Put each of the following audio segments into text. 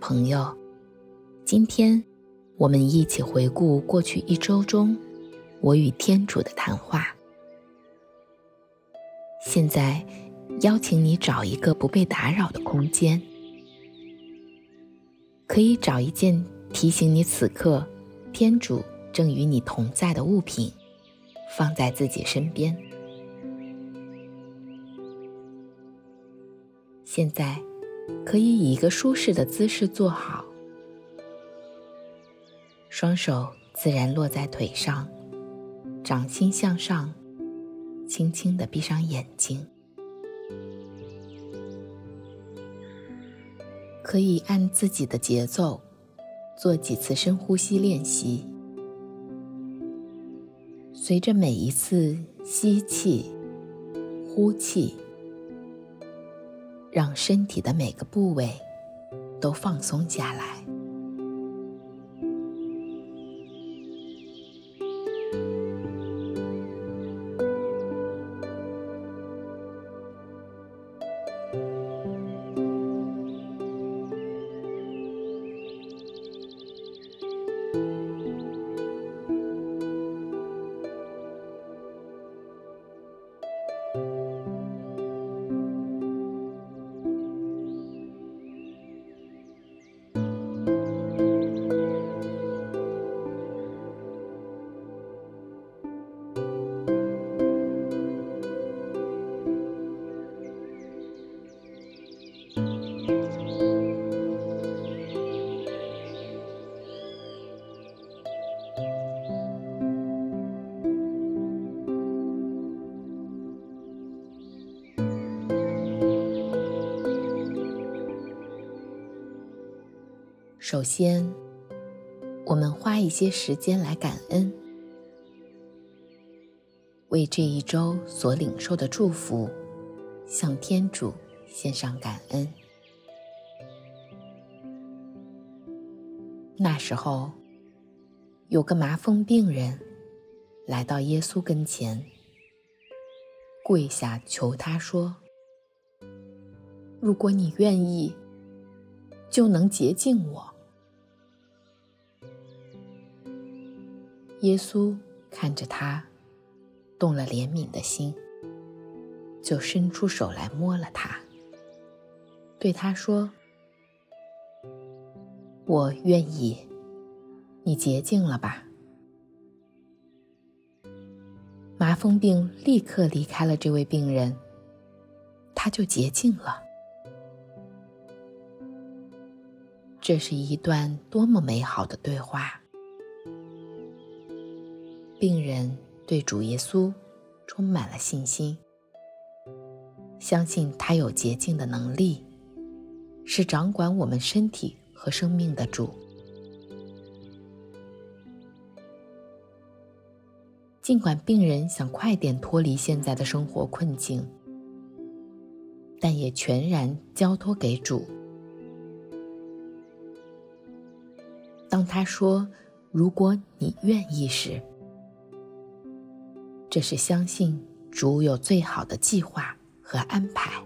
朋友，今天我们一起回顾过去一周中我与天主的谈话。现在，邀请你找一个不被打扰的空间，可以找一件提醒你此刻天主正与你同在的物品，放在自己身边。现在，可以以一个舒适的姿势坐好，双手自然落在腿上，掌心向上，轻轻地闭上眼睛。可以按自己的节奏做几次深呼吸练习，随着每一次吸气、呼气。让身体的每个部位都放松下来。首先，我们花一些时间来感恩，为这一周所领受的祝福，向天主献上感恩。那时候，有个麻风病人来到耶稣跟前，跪下求他说：“如果你愿意，就能洁净我。”耶稣看着他，动了怜悯的心，就伸出手来摸了他，对他说：“我愿意，你洁净了吧。”麻风病立刻离开了这位病人，他就洁净了。这是一段多么美好的对话！病人对主耶稣充满了信心，相信他有洁净的能力，是掌管我们身体和生命的主。尽管病人想快点脱离现在的生活困境，但也全然交托给主。当他说：“如果你愿意时”，这是相信主有最好的计划和安排。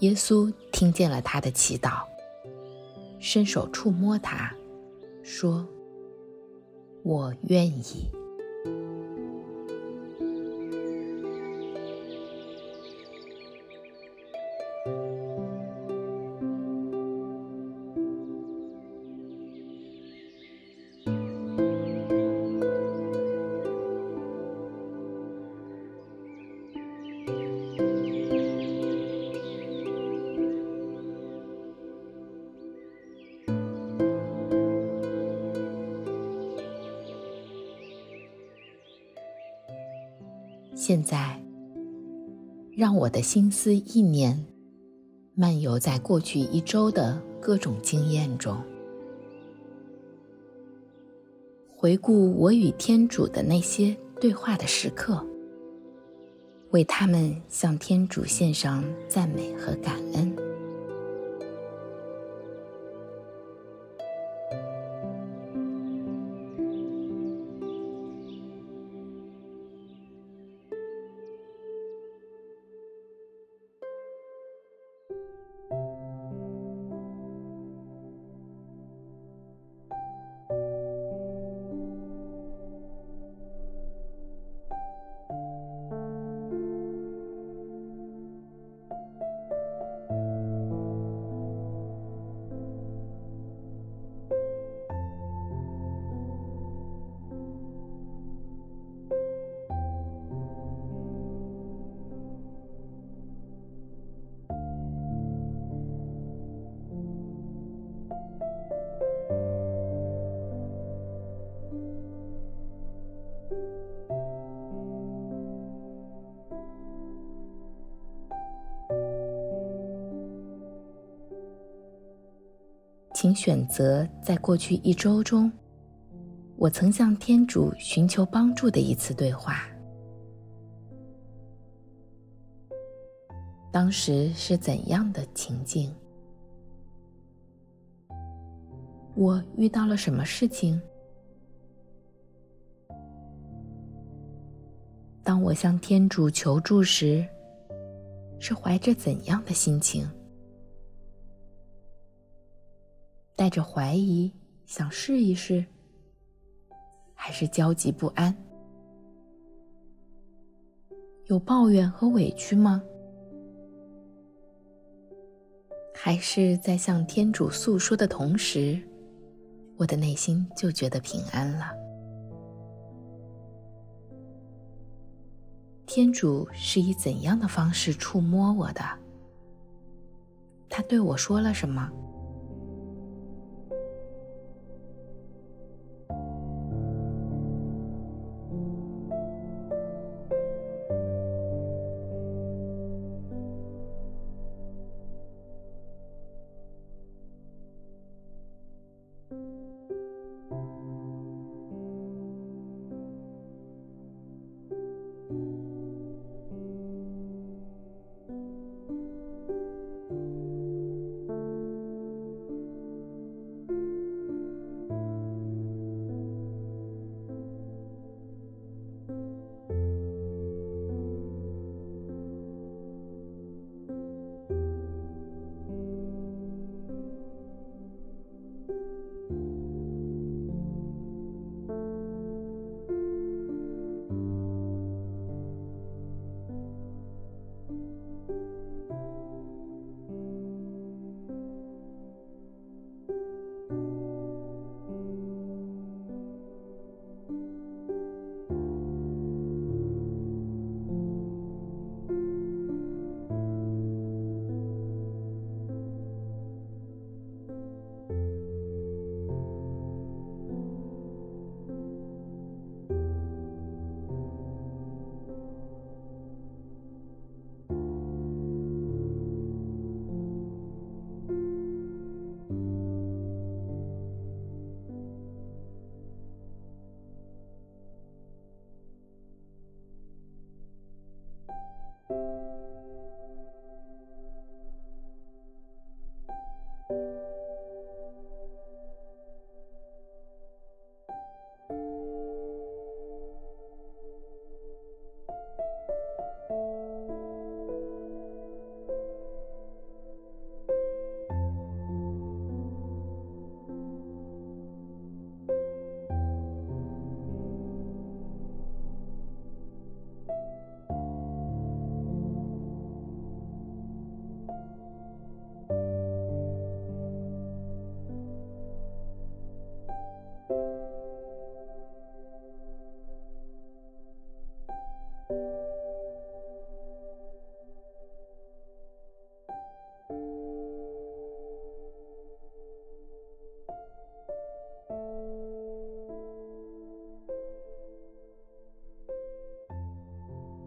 耶稣听见了他的祈祷，伸手触摸他，说：“我愿意。”现在，让我的心思意念漫游在过去一周的各种经验中，回顾我与天主的那些对话的时刻，为他们向天主献上赞美和感恩。选择在过去一周中，我曾向天主寻求帮助的一次对话。当时是怎样的情境？我遇到了什么事情？当我向天主求助时，是怀着怎样的心情？带着怀疑，想试一试，还是焦急不安？有抱怨和委屈吗？还是在向天主诉说的同时，我的内心就觉得平安了？天主是以怎样的方式触摸我的？他对我说了什么？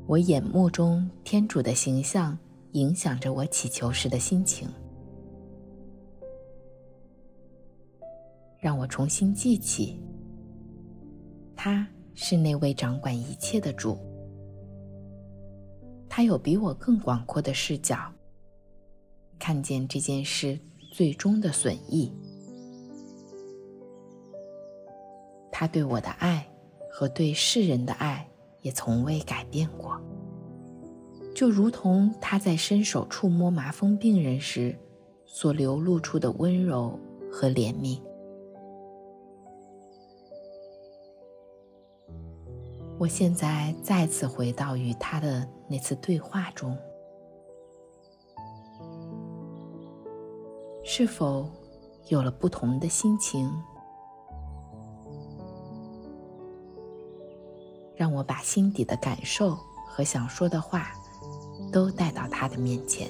我眼目中天主的形象影响着我祈求时的心情，让我重新记起，他是那位掌管一切的主，他有比我更广阔的视角，看见这件事最终的损益，他对我的爱和对世人的爱。也从未改变过，就如同他在伸手触摸麻风病人时所流露出的温柔和怜悯。我现在再次回到与他的那次对话中，是否有了不同的心情？让我把心底的感受和想说的话，都带到他的面前。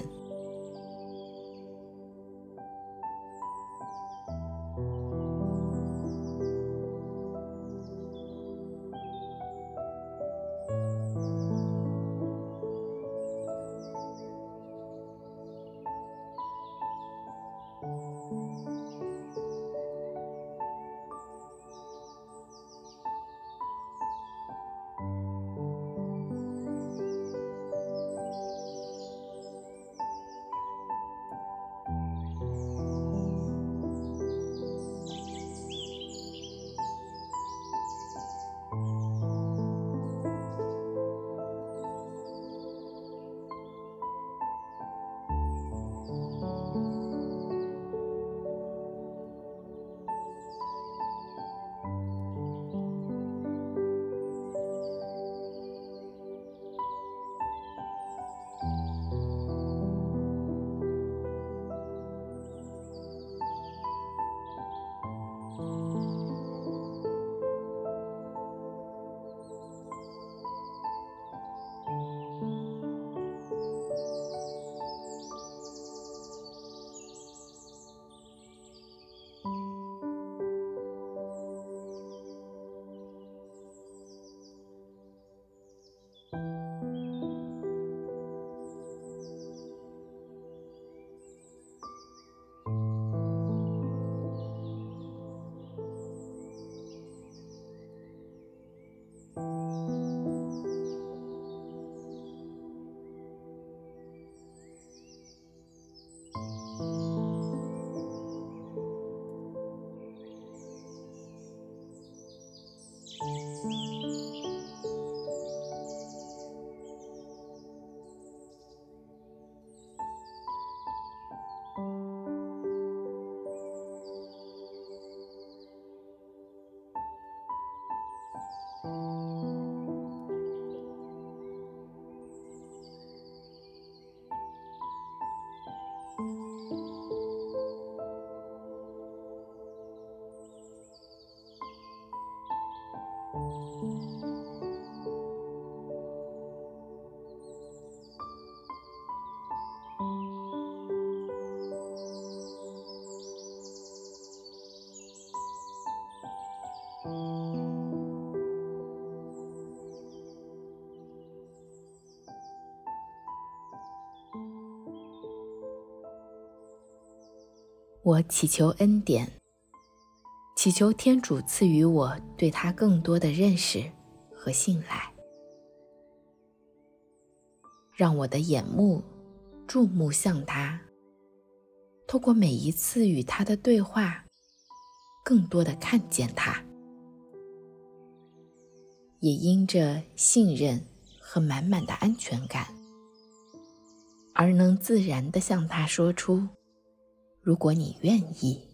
我祈求恩典，祈求天主赐予我对他更多的认识和信赖，让我的眼目注目向他，透过每一次与他的对话，更多的看见他，也因着信任和满满的安全感，而能自然的向他说出。如果你愿意。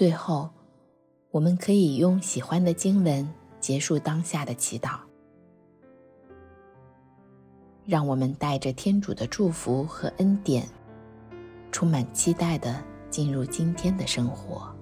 最后，我们可以用喜欢的经文结束当下的祈祷。让我们带着天主的祝福和恩典，充满期待的进入今天的生活。